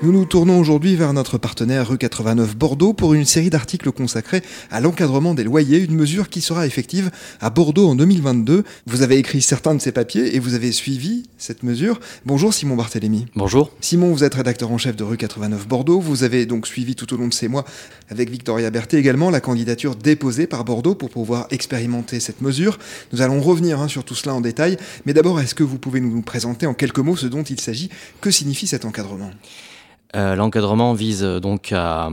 Nous nous tournons aujourd'hui vers notre partenaire rue 89 Bordeaux pour une série d'articles consacrés à l'encadrement des loyers, une mesure qui sera effective à Bordeaux en 2022. Vous avez écrit certains de ces papiers et vous avez suivi cette mesure. Bonjour Simon Barthélémy. Bonjour. Simon, vous êtes rédacteur en chef de rue 89 Bordeaux. Vous avez donc suivi tout au long de ces mois avec Victoria Berthet également la candidature déposée par Bordeaux pour pouvoir expérimenter cette mesure. Nous allons revenir hein, sur tout cela en détail. Mais d'abord, est-ce que vous pouvez nous présenter en quelques mots ce dont il s'agit? Que signifie cet encadrement? Euh, L'encadrement vise euh, donc à,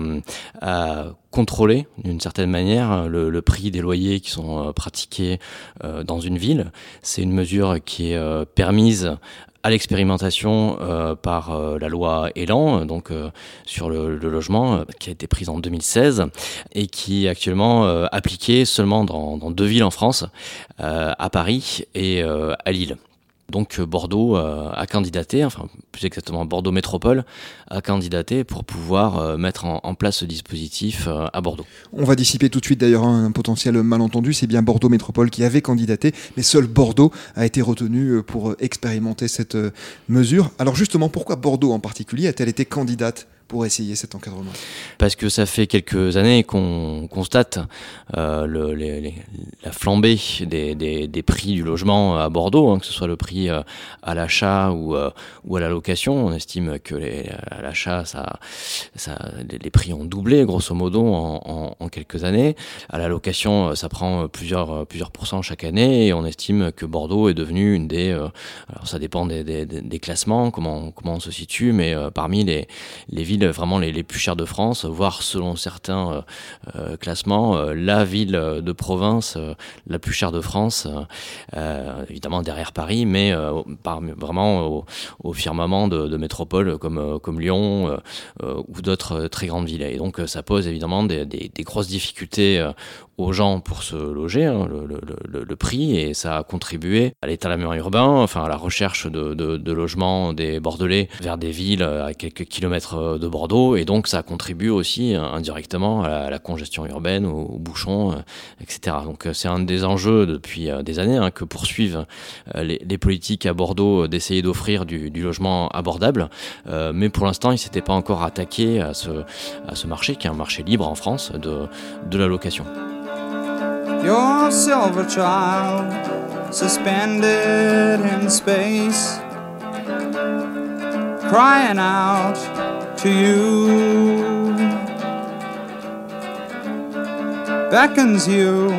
à contrôler d'une certaine manière le, prix des loyers qui sont euh, pratiqués euh, dans une ville. C'est une mesure qui est euh, permise à l'expérimentation euh, par euh, la loi Elan, donc euh, sur le, logement, qui a été prise en 2016 et qui est actuellement appliquée seulement dans, deux villes en France, à Paris et à Lille. Donc Bordeaux euh, a candidaté, enfin plus exactement Bordeaux Métropole a candidaté pour pouvoir euh, mettre en, place ce dispositif euh, à Bordeaux. On va dissiper tout de suite d'ailleurs un potentiel malentendu, c'est bien Bordeaux Métropole qui avait candidaté, mais seul Bordeaux a été retenu pour expérimenter cette mesure. Alors justement, pourquoi Bordeaux en particulier a-t-elle été candidate? Pour essayer cet encadrement Parce que ça fait quelques années qu'on constate euh, la flambée des, prix du logement à Bordeaux, hein, que ce soit le prix euh, à l'achat ou, euh, ou à la location. On estime que à l'achat, les, prix ont doublé grosso modo en, quelques années. À la location, ça prend plusieurs, pourcents chaque année et on estime que Bordeaux est devenu une des... alors ça dépend des, classements, comment, on se situe, mais parmi les villes vraiment les, plus chères de France, voire selon certains euh, euh classements, euh, la ville de province la plus chère de France, évidemment derrière Paris, mais vraiment au, firmament de, de métropoles comme, Lyon ou d'autres très grandes villes. Et donc ça pose évidemment des, grosses difficultés aux gens pour se loger, hein, le, prix, et ça a contribué à l'étalement urbain, enfin à la recherche de, de, logements des Bordelais vers des villes à quelques kilomètres de Bordeaux, et donc ça contribue aussi indirectement à la, congestion urbaine, aux, bouchons, euh, etc. Donc euh, c'est un des enjeux depuis euh, des années hein, que poursuivent les, politiques à Bordeaux d'essayer d'offrir du, logement abordable, euh, mais pour l'instant ils s'étaient pas encore attaqués à ce, marché qui est un marché libre en France de, la location. To you, beckons you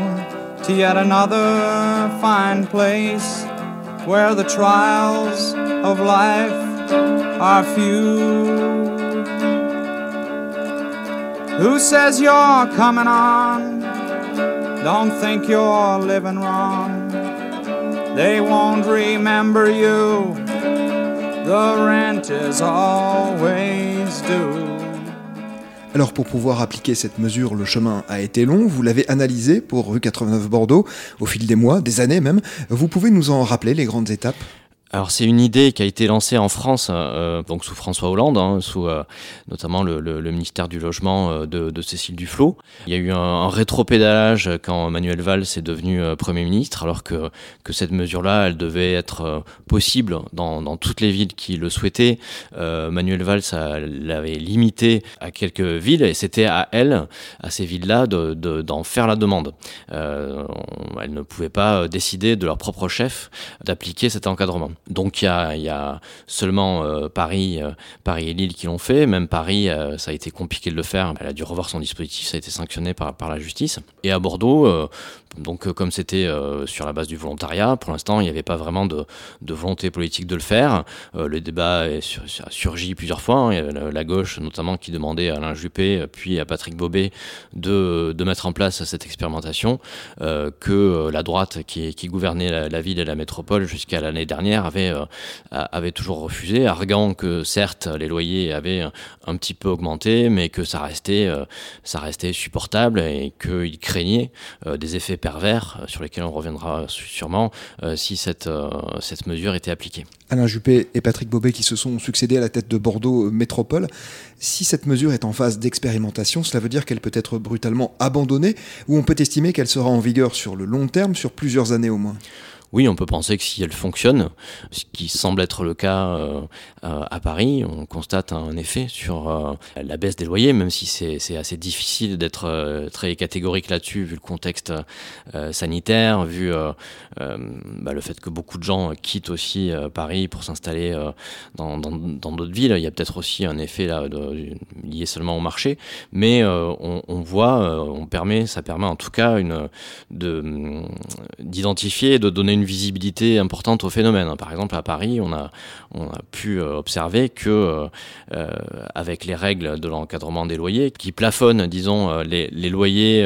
to yet another fine place where the trials of life are few. Who says you're coming on? Don't think you're living wrong. They won't remember you. Alors pour pouvoir appliquer cette mesure, le chemin a été long, vous l'avez analysé pour rue 89 Bordeaux au fil des mois, des années même. Vous pouvez nous en rappeler les grandes étapes? Alors c'est une idée qui a été lancée en France, euh, donc sous François Hollande, hein, sous euh, notamment le, ministère du logement euh, de, Cécile Duflot. Il y a eu un, un rétropédalage quand Manuel Valls est devenu Premier ministre, alors que, cette mesure-là, elle devait être possible dans, toutes les villes qui le souhaitaient. Manuel Valls l'avait limité à quelques villes et c'était à elle, à ces villes-là, d'en de, de, faire la demande. elles ne pouvaient pas décider de leur propre chef d'appliquer cet encadrement. Donc il y a, y a, seulement euh, Paris, euh, Paris et Lille qui l'ont fait. Même Paris, euh, ça a été compliqué de le faire. Elle a dû revoir son dispositif, ça a été sanctionné par, la justice. Et à Bordeaux, donc comme c'était sur la base du volontariat, pour l'instant il n'y avait pas vraiment de, volonté politique de le faire. le débat a surgi plusieurs fois. Hein. La, gauche notamment qui demandait à Alain Juppé puis à Patrick Bobet de, mettre en place cette expérimentation que la droite qui, qui gouvernait la, la ville et la métropole jusqu'à l'année dernière avait, euh, avait toujours refusé, arguant que certes les loyers avaient un, petit peu augmenté, mais que ça restait, euh, ça restait supportable et qu'il craignait euh, des effets pervers sur lesquels on reviendra sûrement si cette, cette mesure était appliquée. Alain Juppé et Patrick Bobet qui se sont succédés à la tête de Bordeaux Métropole. Si cette mesure est en phase d'expérimentation, cela veut dire qu'elle peut être brutalement abandonnée ou on peut estimer qu'elle sera en vigueur sur le long terme, sur plusieurs années au moins? Oui, on peut penser que si elle fonctionne, ce qui semble être le cas euh, euh, à Paris, on constate un effet sur euh, la baisse des loyers, même si c'est assez difficile d'être très catégorique là-dessus, vu le contexte sanitaire, vu bah, le fait que beaucoup de gens quittent aussi Paris pour s'installer dans d'autres villes. Il y a peut-être aussi un effet lié seulement au marché, mais on, voit, on permet, ça permet en tout cas d'identifier, de, de donner une visibilité importante au phénomène. Par exemple, à Paris, on a, pu euh, observer que, euh, euh, avec les règles de l'encadrement des loyers, qui plafonnent, disons, les, loyers,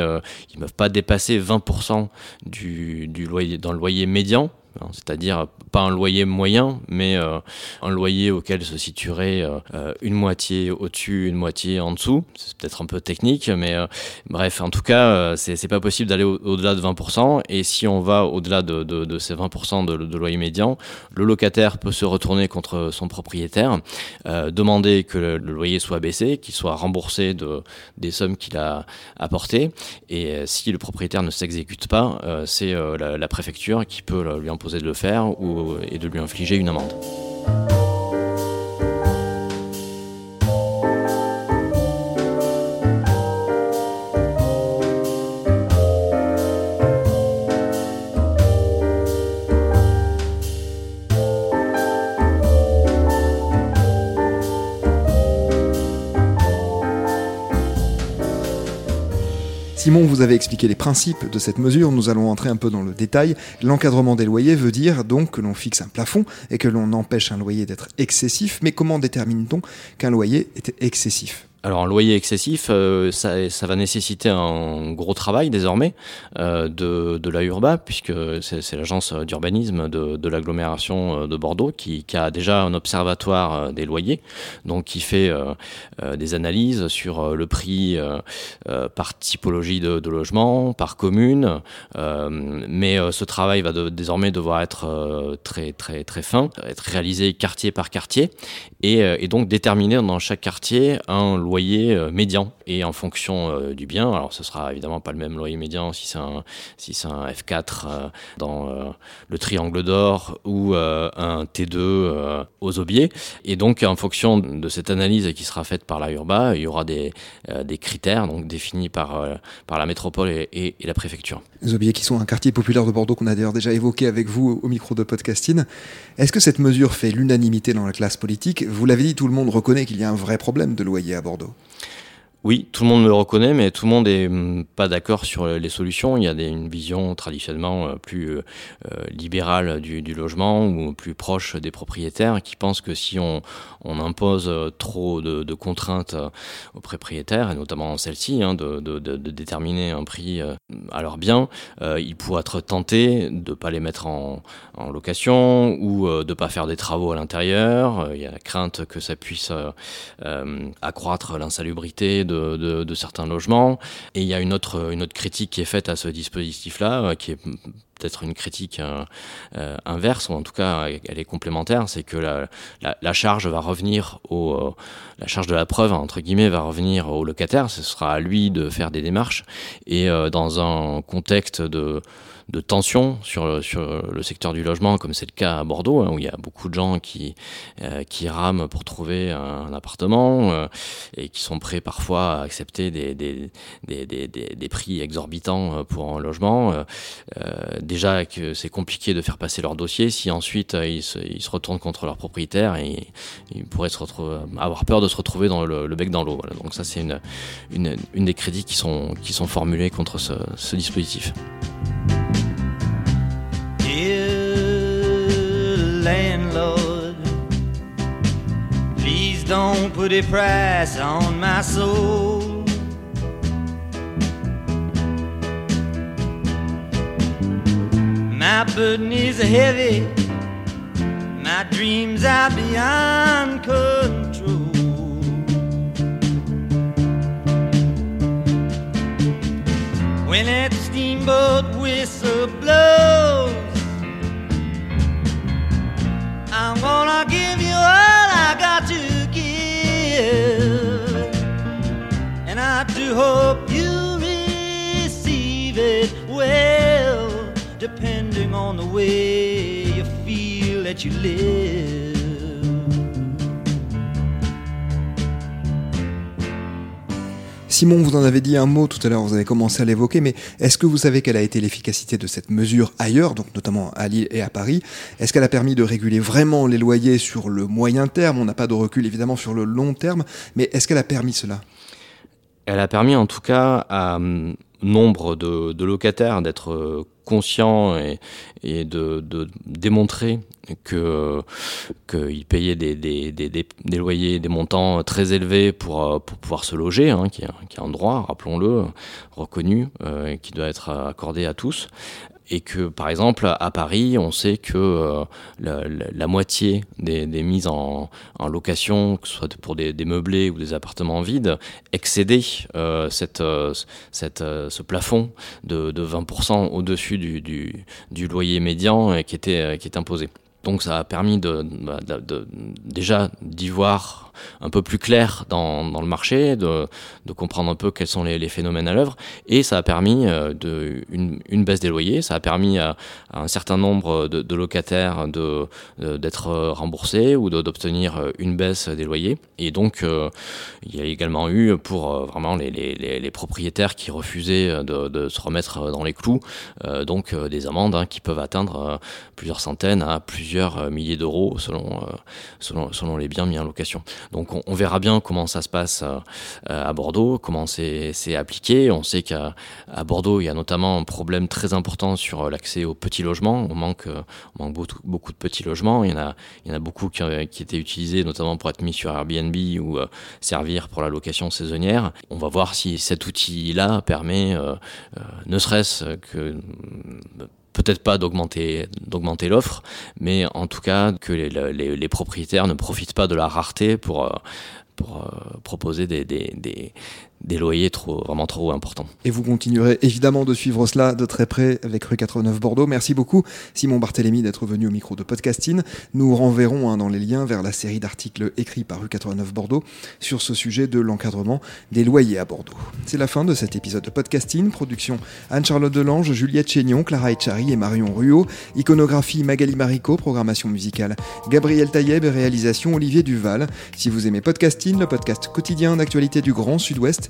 ils ne peuvent pas dépasser 20% du, du loyer, dans le loyer médian, c'est-à-dire pas un loyer moyen, mais euh, un loyer auquel se situerait euh, une moitié au-dessus, une moitié en dessous. C'est peut-être un peu technique, mais euh, bref, en tout cas, c'est pas possible d'aller au-delà de 20%. Et si on va au-delà de, ces 20% de, loyer médian, le locataire peut se retourner contre son propriétaire, demander que le, loyer soit baissé, qu'il soit remboursé de, des sommes qu'il a apportées. Et si le propriétaire ne s'exécute pas, c'est la, la, préfecture qui peut lui de le faire ou, et de lui infliger une amende. Simon vous avez expliqué les principes de cette mesure, nous allons entrer un peu dans le détail. L'encadrement des loyers veut dire donc que l'on fixe un plafond et que l'on empêche un loyer d'être excessif, mais comment détermine-t-on qu'un loyer est excessif? Alors un loyer excessif, euh, ça, va nécessiter un gros travail désormais euh, de, de la Urba, puisque c'est l'agence d'urbanisme de, l'agglomération euh, de Bordeaux qui, a déjà un observatoire des loyers, donc qui fait des analyses sur le prix par typologie de, de, logement, par commune, mais ce travail va désormais devoir être très très très fin, être réalisé quartier par quartier, et, et donc déterminer dans chaque quartier un loyer euh, médian et en fonction euh, du bien. Alors ce sera évidemment pas le même loyer médian si c'est un, si c'est un F4 euh, dans le triangle d'or ou un T2 aux aubiers. Et donc en fonction de cette analyse qui sera faite par la Urba, il y aura des, des critères donc définis par, par la métropole et, et, la préfecture. Les aubiers qui sont un quartier populaire de Bordeaux qu'on a d'ailleurs déjà évoqué avec vous au micro de podcasting. Est-ce que cette mesure fait l'unanimité dans la classe politique Vous l'avez dit, tout le monde reconnaît qu'il y a un vrai problème de loyer à Bordeaux. Oui, tout le monde le reconnaît, mais tout le monde n'est hum, pas d'accord sur les solutions. Il y a des, une vision traditionnellement euh, plus euh, euh, libérale du, logement ou plus proche des propriétaires qui pensent que si on, impose trop de, contraintes aux propriétaires, et notamment celle-ci, hein, de, déterminer un prix à leurs biens, euh, ils pourraient être tentés de ne pas les mettre en, en location ou de ne pas faire des travaux à l'intérieur. Il y a la crainte que ça puisse accroître l'insalubrité de, certains logements. Et il y a une autre, une autre critique qui est faite à ce dispositif-là, euh, qui est peut-être une critique euh, euh, inverse, ou en tout cas elle est complémentaire, c'est que la, la, la, charge va revenir au, la charge de la preuve entre guillemets va revenir au locataire. Ce sera à lui de faire des démarches et dans un contexte de de tension sur, sur le secteur du logement, comme c'est le cas à Bordeaux, hein, où il y a beaucoup de gens qui, euh, qui rament pour trouver un, appartement euh, et qui sont prêts parfois à accepter des, des, des, des, prix exorbitants pour un logement. Euh, déjà que c'est compliqué de faire passer leur dossier, si ensuite ils se, ils, se, retournent contre leur propriétaire, et ils pourraient retrouver, avoir peur de se retrouver dans le, bec dans l'eau. Donc ça c'est une, des crédits qui sont, qui sont formulés contre ce, dispositif. don't put a price on my soul. My burden is heavy, my dreams are beyond control. When that steamboat whistle blows. I'm gonna give you all I got to give. And I do hope depending on the way you feel that you live. Simon, vous en avez dit un mot tout à l'heure, vous avez commencé à l'évoquer, mais est-ce que vous savez quelle a été l'efficacité de cette mesure ailleurs, donc notamment à Lille et à Paris? Est-ce qu'elle a permis de réguler vraiment les loyers sur le moyen terme? On n'a pas de recul évidemment sur le long terme, mais est-ce qu'elle a permis cela? Elle a permis en tout cas à nombre de, locataires d'être conscients et, de, démontrer qu'ils payaient des, des, des, des, loyers, des montants très élevés pour, pour pouvoir se loger, hein, qui, est, qui est un droit, rappelons-le, reconnu, euh, qui doit être accordé à tous et que par exemple à Paris, on sait que euh, la, moitié des, mises en, location, que ce soit pour des, meublés ou des appartements vides, excédaient euh, euh, ce plafond de, de 20% au-dessus du, du, loyer médian qui était, qui est imposé. Donc ça a permis de, de, déjà d'y voir un peu plus clair dans, le marché, de, comprendre un peu quels sont les, phénomènes à l'œuvre, et ça a permis euh, de, une, baisse des loyers, ça a permis à, un certain nombre de, locataires d'être remboursés ou d'obtenir une baisse des loyers, et donc euh, il y a également eu pour euh, vraiment les, propriétaires qui refusaient de, se remettre dans les clous, euh, donc des amendes hein, qui peuvent atteindre plusieurs centaines à plusieurs milliers d'euros selon, selon, selon les biens mis en location. Donc on, verra bien comment ça se passe euh, à Bordeaux, comment c'est appliqué. On sait qu'à Bordeaux, il y a notamment un problème très important sur l'accès aux petits logements. On manque, on manque beaucoup, beaucoup, de petits logements. Il y en a, il y en a beaucoup qui, qui étaient utilisés notamment pour être mis sur Airbnb ou euh, servir pour la location saisonnière. On va voir si cet outil-là permet, euh, ne serait-ce que peut-être pas d'augmenter l'offre, mais en tout cas que les, propriétaires ne profitent pas de la rareté pour euh, euh, proposer des, des loyers trop, vraiment trop importants. Et vous continuerez évidemment de suivre cela de très près avec Rue 89 Bordeaux. Merci beaucoup Simon Barthélémy d'être venu au micro de Podcasting. Nous renverrons hein, dans les liens vers la série d'articles écrits par Rue 89 Bordeaux sur ce sujet de l'encadrement des loyers à Bordeaux. C'est la fin de cet épisode de Podcasting. Production Anne-Charlotte Delange, Juliette Chénion, Clara Echari et Marion Ruot. Iconographie Magali Marico, programmation musicale Gabriel Taïeb et réalisation Olivier Duval. Si vous aimez Podcasting, le podcast quotidien d'actualité du Grand Sud-Ouest,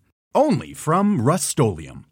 only from Rust-Oleum.